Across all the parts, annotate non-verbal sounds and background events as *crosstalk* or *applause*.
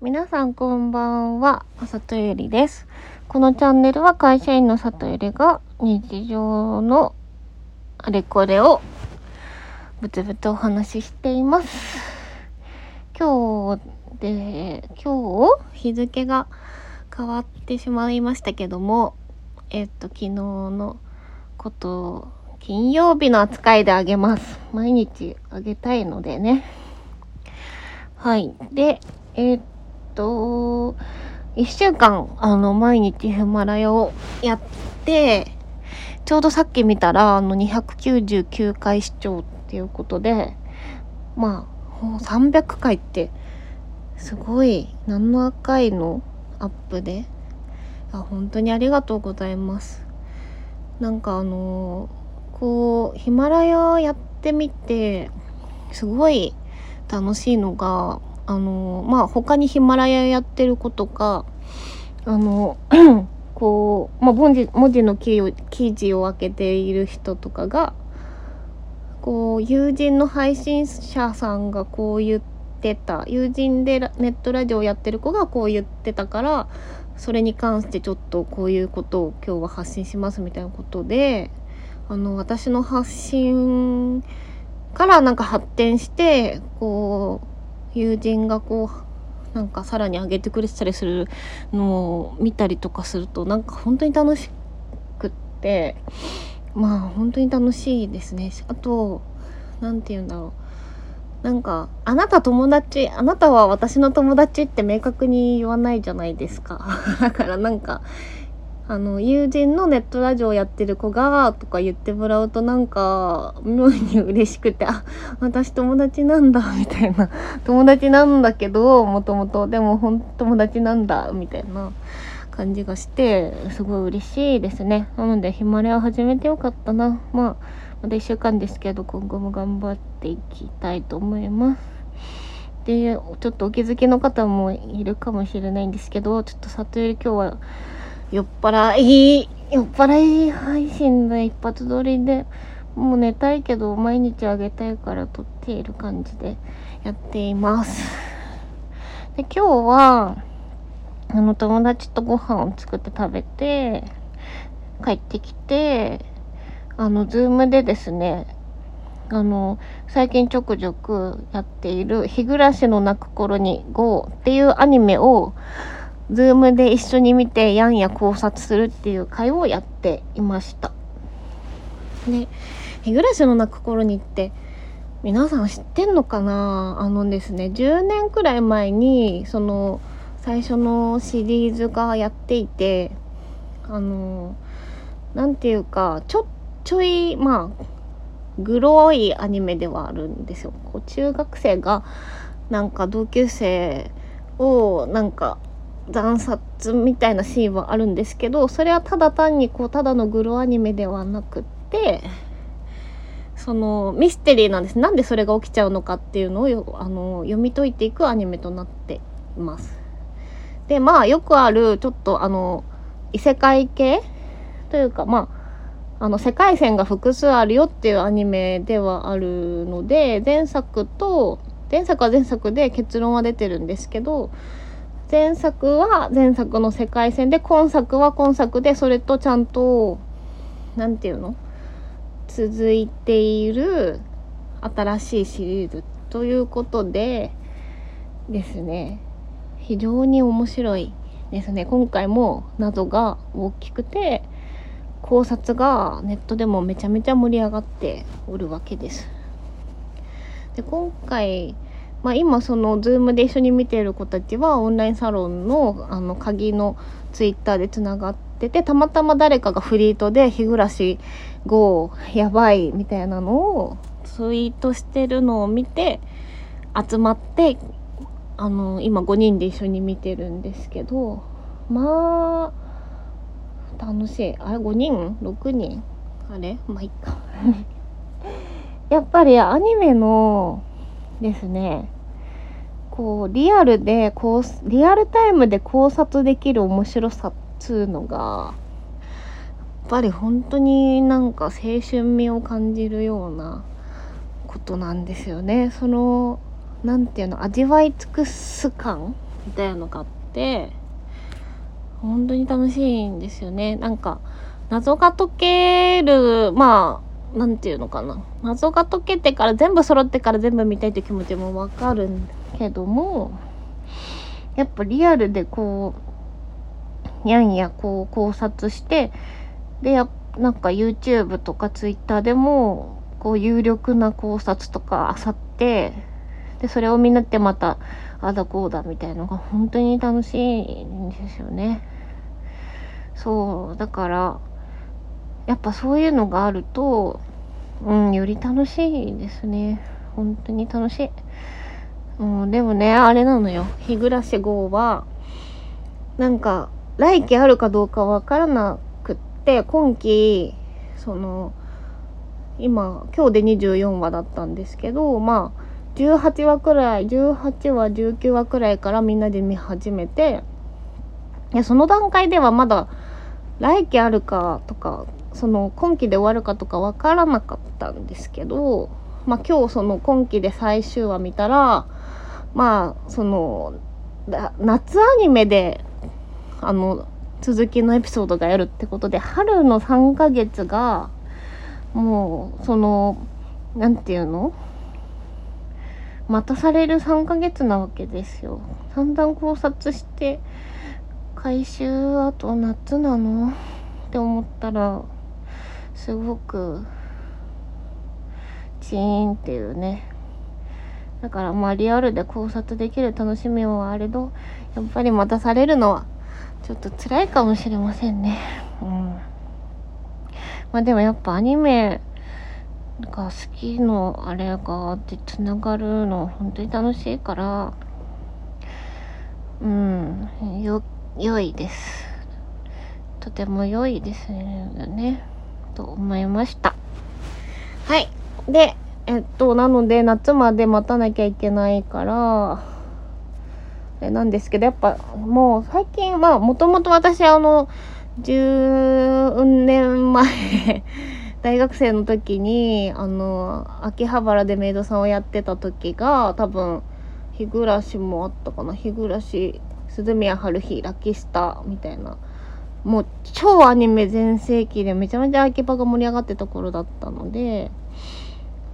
皆さんこんばんは、里ゆりです。このチャンネルは会社員の里ゆりが日常のあれこれをぶつぶつお話ししています。今日で、今日日付が変わってしまいましたけども、えっと、昨日のこと金曜日の扱いであげます。毎日あげたいのでね。はい。で、えっと、一週間、あの、毎日ヒマラヤをやって、ちょうどさっき見たら、あの、299回視聴っていうことで、まあ、もう300回って、すごい、7回のアップで、あ本当にありがとうございます。なんかあのこうヒマラヤやってみてすごい楽しいのがあのまあ他にヒマラヤやってる子とかあの *clears throat* こう、まあ、文字文字の記を記事を開けている人とかがこう友人の配信者さんがこう言ってた友人でネットラジオをやってる子がこう言ってたからそれに関してちょっとこういうことを今日は発信しますみたいなことであの私の発信からなんか発展してこう友人がこうなんかさらに上げてくれてたりするのを見たりとかするとなんか本当に楽しくってまあ本当に楽しいですね。あと何て言うんだろう。なんかあなた友達あなたは私の友達って明確に言わないじゃないですか。*laughs* だからなんかあの友人のネットラジオやってる子がとか言ってもらうとなんか妙に嬉しくてあ私友達なんだみたいな。*laughs* 友達なんだけどもともと。でも本友達なんだみたいな感じがしてすごい嬉しいですね。なのでヒマラヤ始めてよかったな。まあまだ1週間ですけど今後も頑張っていきたいと思います。でちょっとお気づきの方もいるかもしれないんですけどちょっと里より今日は酔っ払い酔っ払い配信で一発撮りでもう寝たいけど毎日あげたいから撮っている感じでやっています。で今日はあの友達とご飯を作って食べて帰ってきてあのズームでですねあの最近ちょくちょくやっている「日暮らしの泣く頃に GO」っていうアニメをズームで一緒に見てやんや考察するっていう会をやっていました。ね、日暮らしの泣く頃にって皆さん知ってんのかな？あのですね10年くらい前にその最初のシリーズがやっていてあのなんていうかちょちょいまあグロいアニメではあるんですよ。こう中学生がなんか同級生をなんか惨殺みたいなシーンはあるんですけどそれはただ単にこうただのグロアニメではなくってそのミステリーなんですなんでそれが起きちゃうのかっていうのをよあの読み解いていくアニメとなっています。でまあよくあるちょっとあの異世界系というかまああの世界線が複数あるよっていうアニメではあるので前作と前作は前作で結論は出てるんですけど前作は前作の世界線で今作は今作でそれとちゃんと何て言うの続いている新しいシリーズということでですね非常に面白いですね今回も謎が大きくて考察がネットでもめちゃめちゃ盛り上がっておるわけです。で今回まあ、今その Zoom で一緒に見てる子たちはオンラインサロンのあの鍵のツイッターでつながっててたまたま誰かがフリートで「日暮らし5やばい」みたいなのをツイートしてるのを見て集まってあの今5人で一緒に見てるんですけどまあ楽しい。あれ5人 ?6 人？あれ？まあいっか。*laughs* やっぱりアニメのですね。こうリアルでこうリアルタイムで考察できる面白さっつうのがやっぱり本当になんか青春味を感じるようなことなんですよね。その何ていうの味わい尽くす感みたいなのがあって本当に楽しいんですよね。なんか謎が解けるまあなんていうのかな謎が解けてから全部揃ってから全部見たいという気持ちもわかるけどもやっぱリアルでこうやんやこう考察してでやなんか YouTube とか Twitter でもこう有力な考察とかあさってでそれを見なってまたあだこうだみたいなのが本当に楽しいんですよね。そうだからやっぱそういうのがあるとうんより楽しいですね本当に楽しい。うん、でもね、あれなのよ。日暮号は、なんか、来期あるかどうかわからなくって、今期、その、今、今日で24話だったんですけど、まあ、18話くらい、18話、19話くらいからみんなで見始めて、いや、その段階ではまだ、来期あるかとか、その今期で終わるかとかわからなかったんですけど、まあ今日その今期で最終話見たら、まあその夏アニメであの続きのエピソードがやるってことで春の3ヶ月がもうその何て言うの？待たされる3ヶ月なわけですよ。散々考察して回収あと夏なの？って思ったらすごくチーンっていうね。だからまあリアルで考察できる楽しみはあれどやっぱり待たされるのはちょっと辛いかもしれませんね。うん。まあでもやっぱアニメが好きのあれがあってつながるの本当に楽しいからうん。よ良いです。とても良いですね。と思いましたはいでえっと、なので夏まで待たなきゃいけないから、なんですけど、やっぱもう最近、まあもともと私あの、10年前 *laughs* 大学生の時に、あの、秋葉原でメイドさんをやってた時が、多分、日暮らしもあったかな。日暮らし、鈴宮春日、ラキスタみたいな。もう超アニメ全盛期でめちゃめちゃ秋葉が盛り上がってた頃だったので、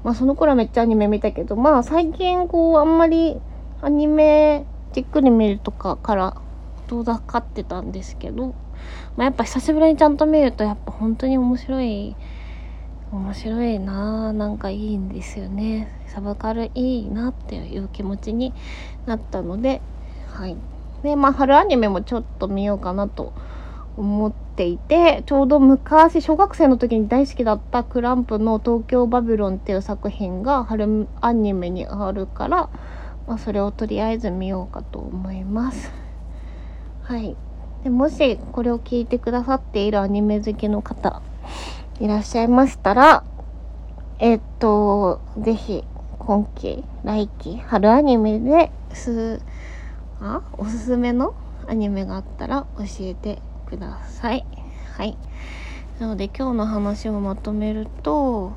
まあその頃はめっちゃアニメ見たけど、まあ最近こうあんまりアニメじっくり見るとかから遠ざかってたんですけど、まあやっぱ久しぶりにちゃんと見るとやっぱ本当に面白い、面白いなぁ、なんかいいんですよね。サブカルいいなっていう気持ちになったので、はい。で、まあ春アニメもちょっと見ようかなと思っていてちょうど昔小学生の時に大好きだったクランプの「東京バビロン」っていう作品が春アニメにあるから、まあ、それをとりあえず見ようかと思います。はいでもしこれを聞いてくださっているアニメ好きの方いらっしゃいましたらえっと是非今期来期春アニメですあ？おすすめのアニメがあったら教えてください。はい。なので今日の話をまとめると、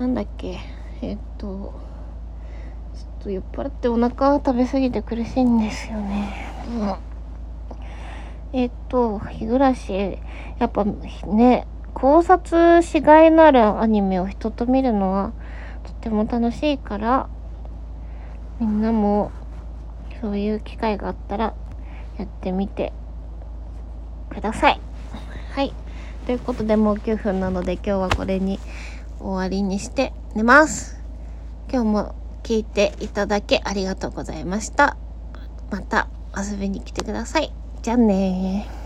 なんだっけ、えっと、ちょっと酔っ払ってお腹食べ過ぎて苦しいんですよね。うん、えっと、日暮らし、やっぱね、考察しがいのあるアニメを人と見るのはとても楽しいから、みんなもそういう機会があったらやってみてください。はい。ということでもう9分なので今日はこれに終わりにして寝ます。今日も聞いていただきありがとうございました。また遊びに来てください。じゃあね